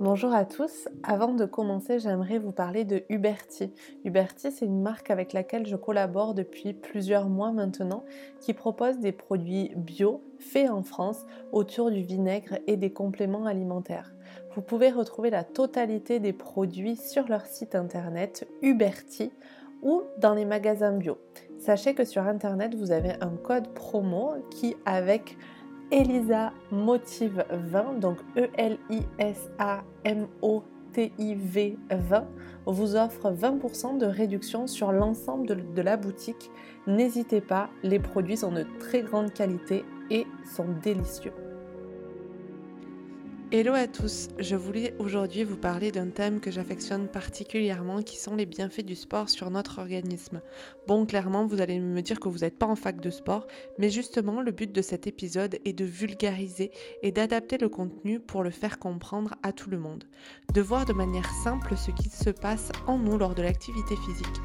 Bonjour à tous. Avant de commencer, j'aimerais vous parler de Uberti. Uberti, c'est une marque avec laquelle je collabore depuis plusieurs mois maintenant, qui propose des produits bio faits en France autour du vinaigre et des compléments alimentaires. Vous pouvez retrouver la totalité des produits sur leur site internet Uberti ou dans les magasins bio. Sachez que sur internet, vous avez un code promo qui avec Elisa Motive 20, donc E-L-I-S-A-M-O-T-I-V 20, vous offre 20% de réduction sur l'ensemble de, de la boutique. N'hésitez pas, les produits sont de très grande qualité et sont délicieux. Hello à tous, je voulais aujourd'hui vous parler d'un thème que j'affectionne particulièrement qui sont les bienfaits du sport sur notre organisme. Bon, clairement, vous allez me dire que vous n'êtes pas en fac de sport, mais justement, le but de cet épisode est de vulgariser et d'adapter le contenu pour le faire comprendre à tout le monde. De voir de manière simple ce qui se passe en nous lors de l'activité physique,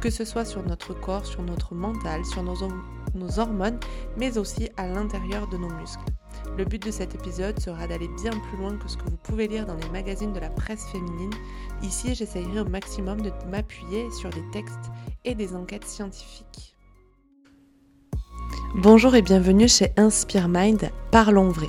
que ce soit sur notre corps, sur notre mental, sur nos, nos hormones, mais aussi à l'intérieur de nos muscles. Le but de cet épisode sera d'aller bien plus loin que ce que vous pouvez lire dans les magazines de la presse féminine. Ici, j'essayerai au maximum de m'appuyer sur des textes et des enquêtes scientifiques. Bonjour et bienvenue chez Inspire Mind, parlons vrai.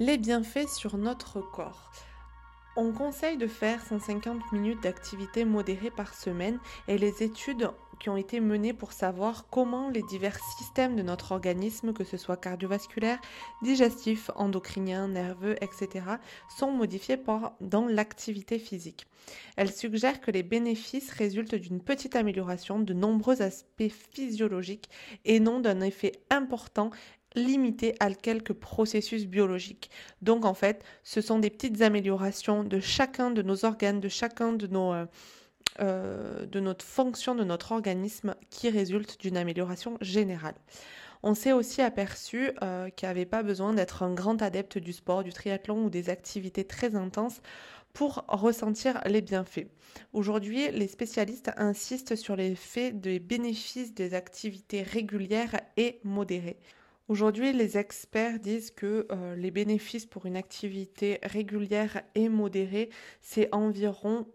Les bienfaits sur notre corps. On conseille de faire 150 minutes d'activité modérée par semaine et les études qui ont été menées pour savoir comment les divers systèmes de notre organisme, que ce soit cardiovasculaire, digestif, endocrinien, nerveux, etc., sont modifiés dans l'activité physique. Elles suggèrent que les bénéfices résultent d'une petite amélioration de nombreux aspects physiologiques et non d'un effet important limité à quelques processus biologiques. Donc en fait, ce sont des petites améliorations de chacun de nos organes, de chacun de nos euh, euh, de notre fonction de notre organisme qui résultent d'une amélioration générale. On s'est aussi aperçu euh, qu'il n'y avait pas besoin d'être un grand adepte du sport, du triathlon ou des activités très intenses pour ressentir les bienfaits. Aujourd'hui, les spécialistes insistent sur les faits des bénéfices des activités régulières et modérées. Aujourd'hui, les experts disent que euh, les bénéfices pour une activité régulière et modérée, c'est environ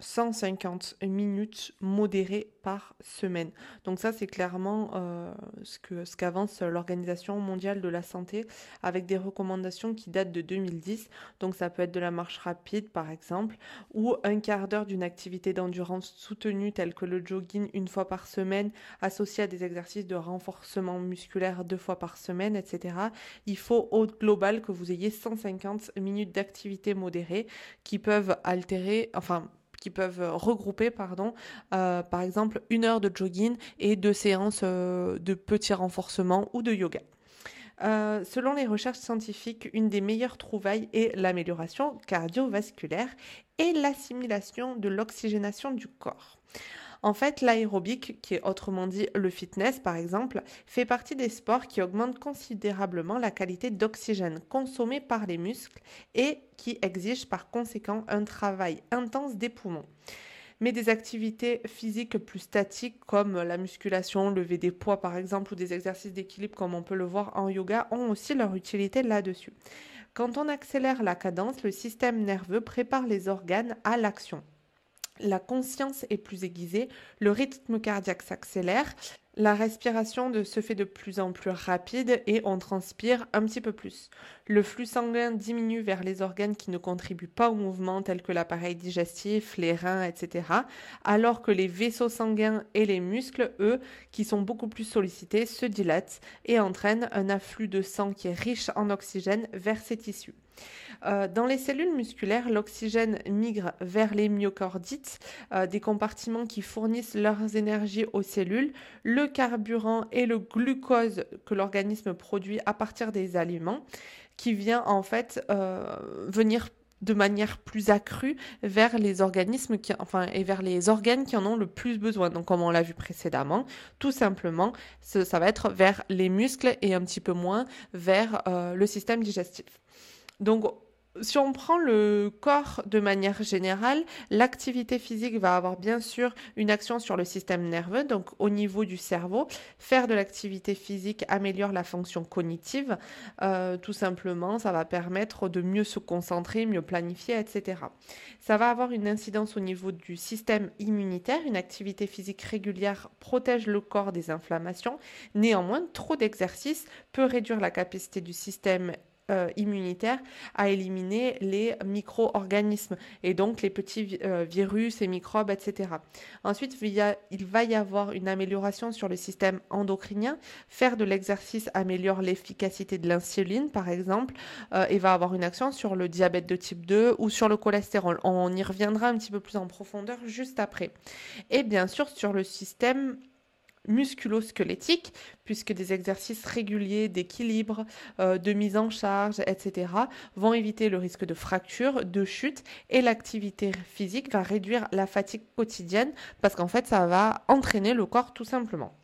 150 minutes modérées par semaine. Donc ça, c'est clairement euh, ce ce qu'avance l'Organisation mondiale de la santé avec des recommandations qui datent de 2010. Donc ça peut être de la marche rapide, par exemple, ou un quart d'heure d'une activité d'endurance soutenue telle que le jogging une fois par semaine, associé à des exercices de renforcement musculaire deux fois par semaine, etc. Il faut au global que vous ayez 150 minutes d'activité modérée qui peuvent altérer, enfin qui peuvent regrouper, pardon, euh, par exemple une heure de jogging et deux séances euh, de petits renforcements ou de yoga. Euh, selon les recherches scientifiques, une des meilleures trouvailles est l'amélioration cardiovasculaire et l'assimilation de l'oxygénation du corps. En fait, l'aérobic, qui est autrement dit le fitness par exemple, fait partie des sports qui augmentent considérablement la qualité d'oxygène consommé par les muscles et qui exigent par conséquent un travail intense des poumons mais des activités physiques plus statiques comme la musculation, lever des poids par exemple, ou des exercices d'équilibre comme on peut le voir en yoga, ont aussi leur utilité là-dessus. Quand on accélère la cadence, le système nerveux prépare les organes à l'action la conscience est plus aiguisée, le rythme cardiaque s'accélère, la respiration se fait de plus en plus rapide et on transpire un petit peu plus. Le flux sanguin diminue vers les organes qui ne contribuent pas au mouvement tels que l'appareil digestif, les reins, etc. Alors que les vaisseaux sanguins et les muscles, eux, qui sont beaucoup plus sollicités, se dilatent et entraînent un afflux de sang qui est riche en oxygène vers ces tissus. Euh, dans les cellules musculaires, l'oxygène migre vers les myocardites, euh, des compartiments qui fournissent leurs énergies aux cellules, le carburant et le glucose que l'organisme produit à partir des aliments, qui vient en fait euh, venir de manière plus accrue vers les organismes qui, enfin, et vers les organes qui en ont le plus besoin. Donc, comme on l'a vu précédemment, tout simplement, ça va être vers les muscles et un petit peu moins vers le système digestif. Donc, si on prend le corps de manière générale, l'activité physique va avoir bien sûr une action sur le système nerveux, donc au niveau du cerveau. Faire de l'activité physique améliore la fonction cognitive. Euh, tout simplement, ça va permettre de mieux se concentrer, mieux planifier, etc. Ça va avoir une incidence au niveau du système immunitaire. Une activité physique régulière protège le corps des inflammations. Néanmoins, trop d'exercice peut réduire la capacité du système euh, immunitaire à éliminer les micro-organismes et donc les petits euh, virus et microbes, etc. Ensuite, il, va y avoir une amélioration sur le système endocrinien. Faire de l'exercice améliore l'efficacité de l'insuline, par exemple, euh, et va avoir une action sur le diabète de type 2 ou sur le cholestérol. On y reviendra un petit peu plus en profondeur juste après. Et bien sûr, sur le système musculo-squelettique, puisque des exercices réguliers d'équilibre, euh, de mise en charge, etc., vont éviter le risque de fracture, de chute, et l'activité physique va réduire la fatigue quotidienne, parce qu'en fait, ça va entraîner le corps tout simplement.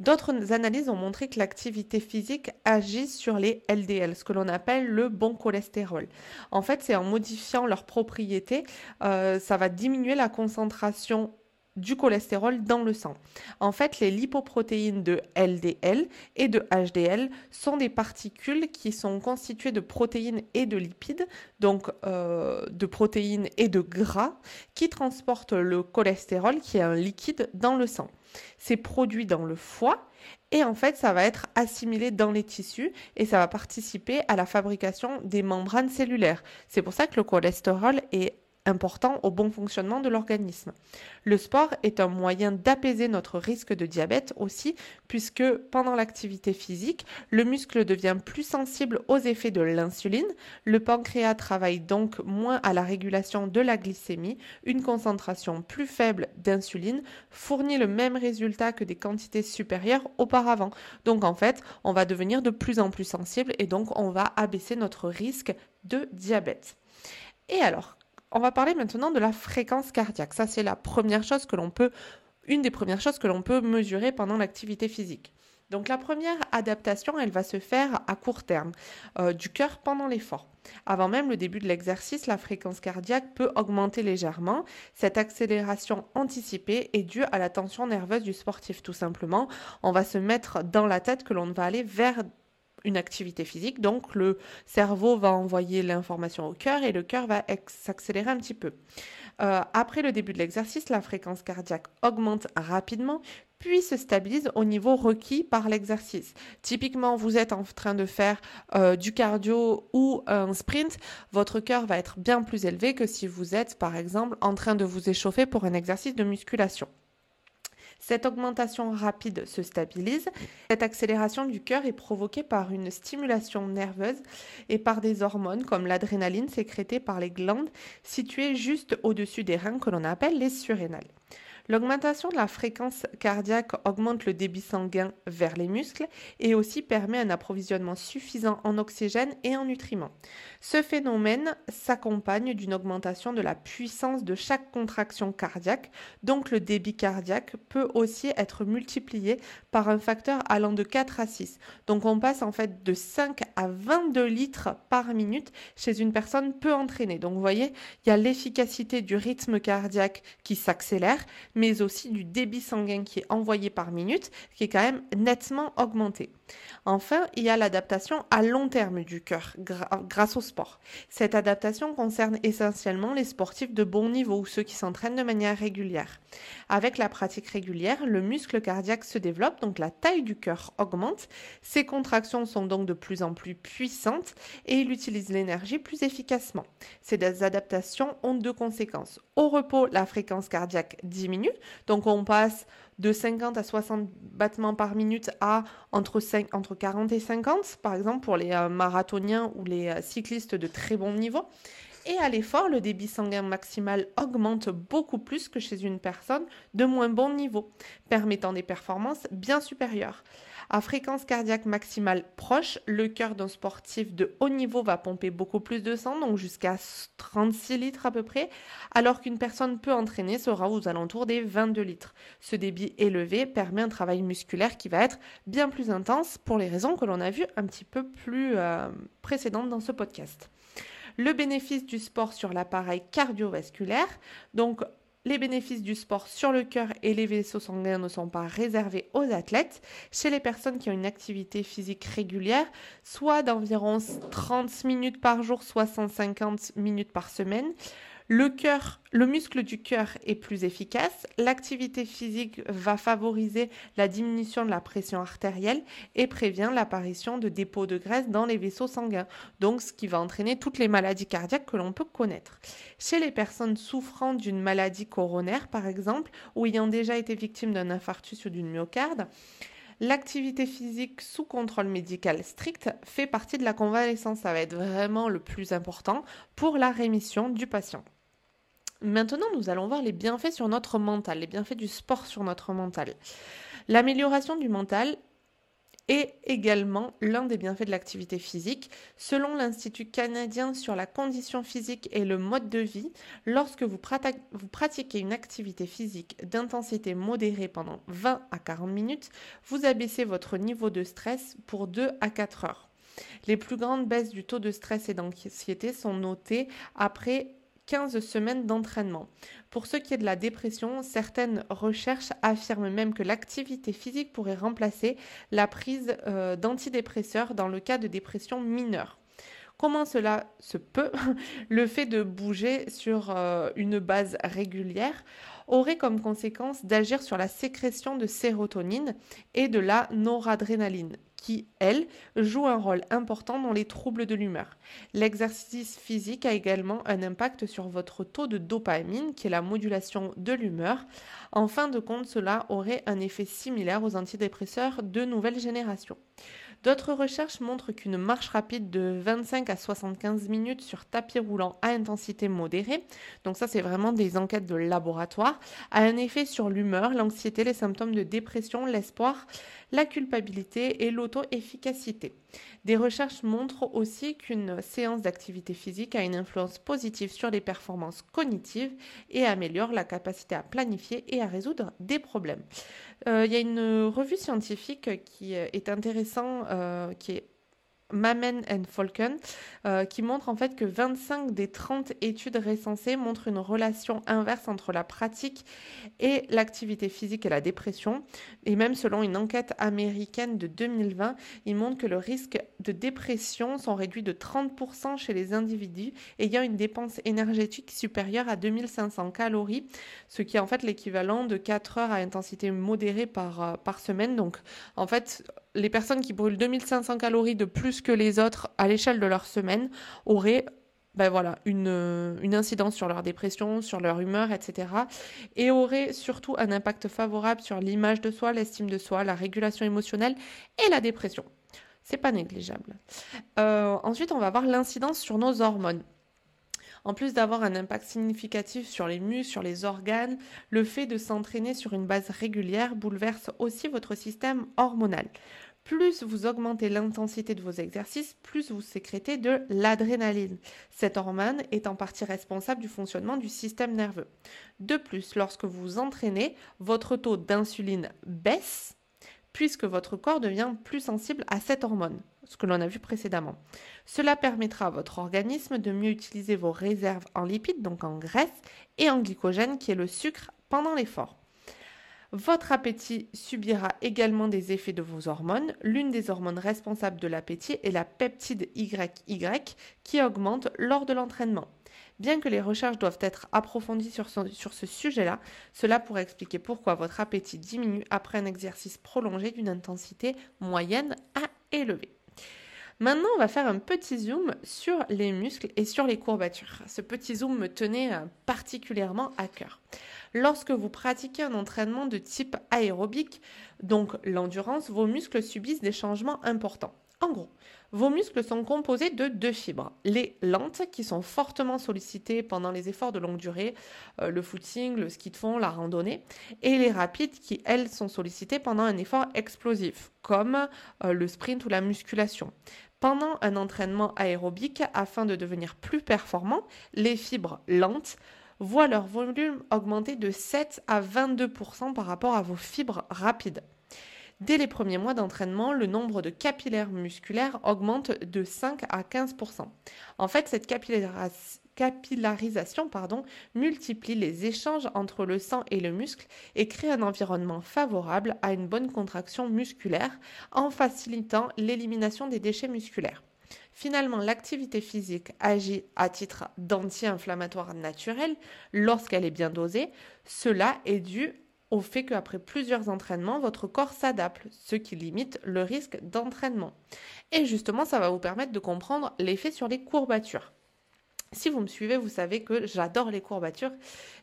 D'autres analyses ont montré que l'activité physique agit sur les LDL, ce que l'on appelle le bon cholestérol. En fait, c'est en modifiant leurs propriétés, euh, ça va diminuer la concentration du cholestérol dans le sang. En fait, les lipoprotéines de LDL et de HDL sont des particules qui sont constituées de protéines et de lipides, donc euh, de protéines et de gras, qui transportent le cholestérol, qui est un liquide, dans le sang. C'est produit dans le foie et en fait, ça va être assimilé dans les tissus et ça va participer à la fabrication des membranes cellulaires. C'est pour ça que le cholestérol est important au bon fonctionnement de l'organisme. Le sport est un moyen d'apaiser notre risque de diabète aussi, puisque pendant l'activité physique, le muscle devient plus sensible aux effets de l'insuline, le pancréas travaille donc moins à la régulation de la glycémie, une concentration plus faible d'insuline fournit le même résultat que des quantités supérieures auparavant. Donc en fait, on va devenir de plus en plus sensible et donc on va abaisser notre risque de diabète. Et alors, on va parler maintenant de la fréquence cardiaque. Ça, c'est la première chose que l'on peut, une des premières choses que l'on peut mesurer pendant l'activité physique. Donc la première adaptation, elle va se faire à court terme, euh, du cœur pendant l'effort. Avant même le début de l'exercice, la fréquence cardiaque peut augmenter légèrement. Cette accélération anticipée est due à la tension nerveuse du sportif, tout simplement. On va se mettre dans la tête que l'on va aller vers une activité physique. Donc le cerveau va envoyer l'information au cœur et le cœur va s'accélérer un petit peu. Euh, après le début de l'exercice, la fréquence cardiaque augmente rapidement puis se stabilise au niveau requis par l'exercice. Typiquement, vous êtes en train de faire euh, du cardio ou un sprint, votre cœur va être bien plus élevé que si vous êtes, par exemple, en train de vous échauffer pour un exercice de musculation. Cette augmentation rapide se stabilise. Cette accélération du cœur est provoquée par une stimulation nerveuse et par des hormones comme l'adrénaline sécrétée par les glandes situées juste au-dessus des reins que l'on appelle les surrénales. L'augmentation de la fréquence cardiaque augmente le débit sanguin vers les muscles et aussi permet un approvisionnement suffisant en oxygène et en nutriments. Ce phénomène s'accompagne d'une augmentation de la puissance de chaque contraction cardiaque, donc le débit cardiaque peut aussi être multiplié par un facteur allant de 4 à 6. Donc on passe en fait de 5 à 22 litres par minute chez une personne peu entraînée. Donc vous voyez, il y a l'efficacité du rythme cardiaque qui s'accélère, mais aussi du débit sanguin qui est envoyé par minute, qui est quand même nettement augmenté. Enfin, il y a l'adaptation à long terme du cœur grâce au sport. Cette adaptation concerne essentiellement les sportifs de bon niveau ou ceux qui s'entraînent de manière régulière. Avec la pratique régulière, le muscle cardiaque se développe, donc la taille du cœur augmente. Ses contractions sont donc de plus en plus puissantes et il utilise l'énergie plus efficacement. Ces adaptations ont deux conséquences. Au repos, la fréquence cardiaque diminue, donc on passe de 50 à 60 battements par minute à entre, 5, entre 40 et 50, par exemple pour les euh, marathoniens ou les euh, cyclistes de très bon niveau. Et à l'effort, le débit sanguin maximal augmente beaucoup plus que chez une personne de moins bon niveau, permettant des performances bien supérieures. À fréquence cardiaque maximale proche, le cœur d'un sportif de haut niveau va pomper beaucoup plus de sang, donc jusqu'à 36 litres à peu près, alors qu'une personne peu entraînée sera aux alentours des 22 litres. Ce débit élevé permet un travail musculaire qui va être bien plus intense pour les raisons que l'on a vues un petit peu plus euh, précédentes dans ce podcast le bénéfice du sport sur l'appareil cardiovasculaire. Donc, les bénéfices du sport sur le cœur et les vaisseaux sanguins ne sont pas réservés aux athlètes. Chez les personnes qui ont une activité physique régulière, soit d'environ 30 minutes par jour, soit 150 minutes par semaine, le muscle du cœur est plus efficace. L'activité physique va favoriser la diminution de la pression artérielle et prévient l'apparition de dépôts de graisse dans les vaisseaux sanguins. Donc, ce qui va entraîner toutes les maladies cardiaques que l'on peut connaître. Chez les personnes souffrant d'une maladie coronaire, par exemple, ou ayant déjà été victimes d'un infarctus ou d'une myocarde, L'activité physique sous contrôle médical strict fait partie de la convalescence. Ça va être vraiment le plus important pour la rémission du patient. Maintenant, nous allons voir les bienfaits sur notre mental, les bienfaits du sport sur notre mental. L'amélioration du mental est également l'un des bienfaits de l'activité physique. Selon l'Institut canadien sur la condition physique et le mode de vie, lorsque vous, pratiquez une activité physique d'intensité modérée pendant 20 à 40 minutes, vous abaissez votre niveau de stress pour 2 à 4 heures. Les plus grandes baisses du taux de stress et d'anxiété sont notées après 15 semaines d'entraînement. Pour ce qui est de la dépression, certaines recherches affirment même que l'activité physique pourrait remplacer la prise euh, d'antidépresseurs dans le cas de dépression mineure. Comment cela se peut? Le fait de bouger sur euh, une base régulière aurait comme conséquence d'agir sur la sécrétion de sérotonine et de la noradrénaline, qui, elle, joue un rôle important dans les troubles de l'humeur. L'exercice physique a également un impact sur votre taux de dopamine, qui est la modulation de l'humeur. En fin de compte, cela aurait un effet similaire aux antidépresseurs de nouvelle génération. D'autres recherches montrent qu'une marche rapide de 25 à 75 minutes sur tapis roulant à intensité modérée, donc ça c'est vraiment des enquêtes de laboratoire, a un effet sur l'humeur, l'anxiété, les symptômes de dépression, l'espoir, la culpabilité et l'auto-efficacité. Des recherches montrent aussi qu'une séance d'activité physique a une influence positive sur les performances cognitives et améliore la capacité à planifier et à résoudre des problèmes. Euh, il y a une revue scientifique qui est intéressante, euh, qui est Mamen and Falcon, euh, qui montre en fait que 25 des 30 études recensées montrent une relation inverse entre la pratique et l'activité physique et la dépression. Et même selon une enquête américaine de 2020, il montre que le risque de dépression sont réduits de 30% chez les individus ayant une dépense énergétique supérieure à 2500 calories, ce qui est en fait l'équivalent de 4 heures à intensité modérée par, euh, par semaine. Donc en fait, les personnes qui brûlent 2500 calories de plus que les autres à l'échelle de leur semaine auraient ben une, une, incidence sur leur dépression, sur leur humeur, etc. Et auraient surtout un impact favorable sur l'image de soi, l'estime de soi, la régulation émotionnelle et la dépression. C'est pas négligeable. Euh, ensuite, on va voir l'incidence sur nos hormones. En plus d'avoir un impact significatif sur les muscles, sur les organes, le fait de s'entraîner sur une base régulière bouleverse aussi votre système hormonal. Plus vous augmentez l'intensité de vos exercices, plus vous sécrétez de l'adrénaline. Cette hormone est en partie responsable du fonctionnement du système nerveux. De plus, lorsque vous entraînez, votre taux d'insuline baisse puisque votre corps devient plus sensible à cette hormone, ce que l'on a vu précédemment. Cela permettra à votre organisme de mieux utiliser vos réserves en lipides, donc en graisse, et en glycogène, qui est le sucre, pendant l'effort. Votre appétit subira également des effets de vos hormones. L'une des hormones responsables de l'appétit est la peptide YY qui augmente lors de l'entraînement. Bien que les recherches doivent être approfondies sur, ce sujet-là, cela pourrait expliquer pourquoi votre appétit diminue après un exercice prolongé d'une intensité moyenne à élevée. Maintenant, on va faire un petit zoom sur les muscles et sur les courbatures. Ce petit zoom me tenait euh, particulièrement à cœur. Lorsque vous pratiquez un entraînement de type aérobique, donc l'endurance, vos muscles subissent des changements importants. En gros, vos muscles sont composés de deux fibres. Les lentes, qui sont fortement sollicitées pendant les efforts de longue durée, euh, le footing, le ski de fond, la randonnée, et les rapides, qui, elles, sont sollicitées pendant un effort explosif, comme euh, le sprint ou la musculation. Pendant un entraînement aérobique, afin de devenir plus performant, les fibres lentes voient leur volume augmenter de 7 à 22% par rapport à vos fibres rapides. Dès les premiers mois d'entraînement, le nombre de capillaires musculaires augmente de 5 à 15% En fait, cette capillarisation multiplie les échanges entre le sang et le muscle et crée un environnement favorable à une bonne contraction musculaire en facilitant l'élimination des déchets musculaires. Finalement, l'activité physique agit à titre d'anti-inflammatoire naturel lorsqu'elle est bien dosée. Cela est dû au fait qu'après plusieurs entraînements, votre corps s'adapte, ce qui limite le risque d'entraînement. Et justement, ça va vous permettre de comprendre l'effet sur les courbatures. Si vous me suivez, vous savez que j'adore les courbatures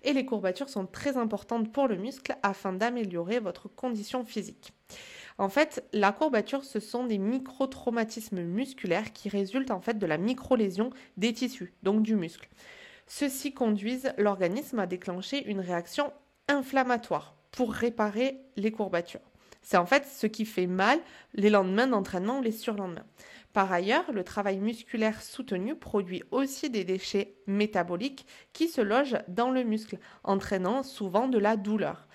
et les courbatures sont très importantes pour le muscle afin d'améliorer votre condition physique. En fait, la courbature, ce sont des micro-traumatismes musculaires qui résultent en fait de la micro-lésion des tissus, donc du muscle. Ceux-ci conduisent l'organisme à déclencher une réaction inflammatoire pour réparer les courbatures. C'est en fait ce qui fait mal les lendemains d'entraînement ou les surlendemains. Par ailleurs, le travail musculaire soutenu produit aussi des déchets métaboliques qui se logent dans le muscle, entraînant souvent de la douleur.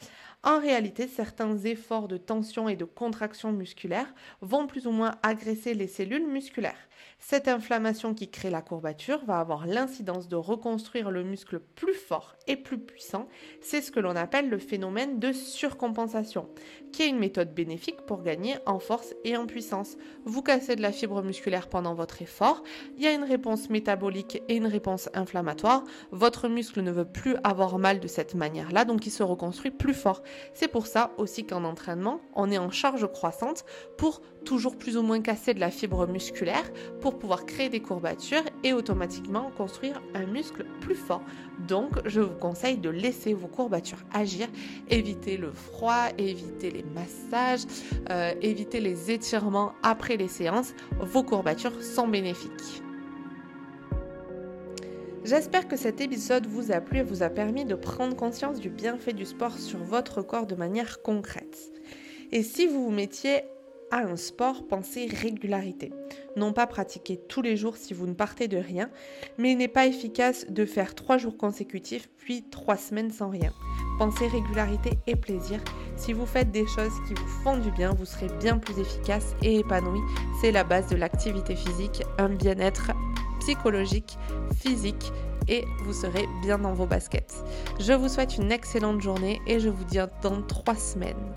En réalité, certains efforts de tension et de contraction musculaire vont plus ou moins agresser les cellules musculaires. Cette inflammation qui crée la courbature va avoir l'incidence de reconstruire le muscle plus fort et plus puissant. C'est ce que l'on appelle le phénomène de surcompensation, qui est une méthode bénéfique pour gagner en force et en puissance. Vous cassez de la fibre musculaire pendant votre effort, il y a une réponse métabolique et une réponse inflammatoire. Votre muscle ne veut plus avoir mal de cette manière-là, donc il se reconstruit plus fort. C'est pour ça aussi qu'en entraînement, on est en charge croissante pour toujours plus ou moins casser de la fibre musculaire pour pouvoir créer des courbatures et automatiquement construire un muscle plus fort. Donc, je vous conseille de laisser vos courbatures agir, éviter le froid, éviter les massages, euh, éviter les étirements après les séances. Vos courbatures sont bénéfiques. J'espère que cet épisode vous a plu et vous a permis de prendre conscience du bienfait du sport sur votre corps de manière concrète. Et si vous vous mettiez à un sport, pensez régularité. Non pas pratiquer tous les jours si vous ne partez de rien, mais il n'est pas efficace de faire trois jours consécutifs puis trois semaines sans rien. Pensez régularité et plaisir. Si vous faites des choses qui vous font du bien, vous serez bien plus efficace et épanoui. C'est la base de l'activité physique, un bien-être psychologique, physique et vous serez bien dans vos baskets. Je vous souhaite une excellente journée et je vous dis dans trois semaines.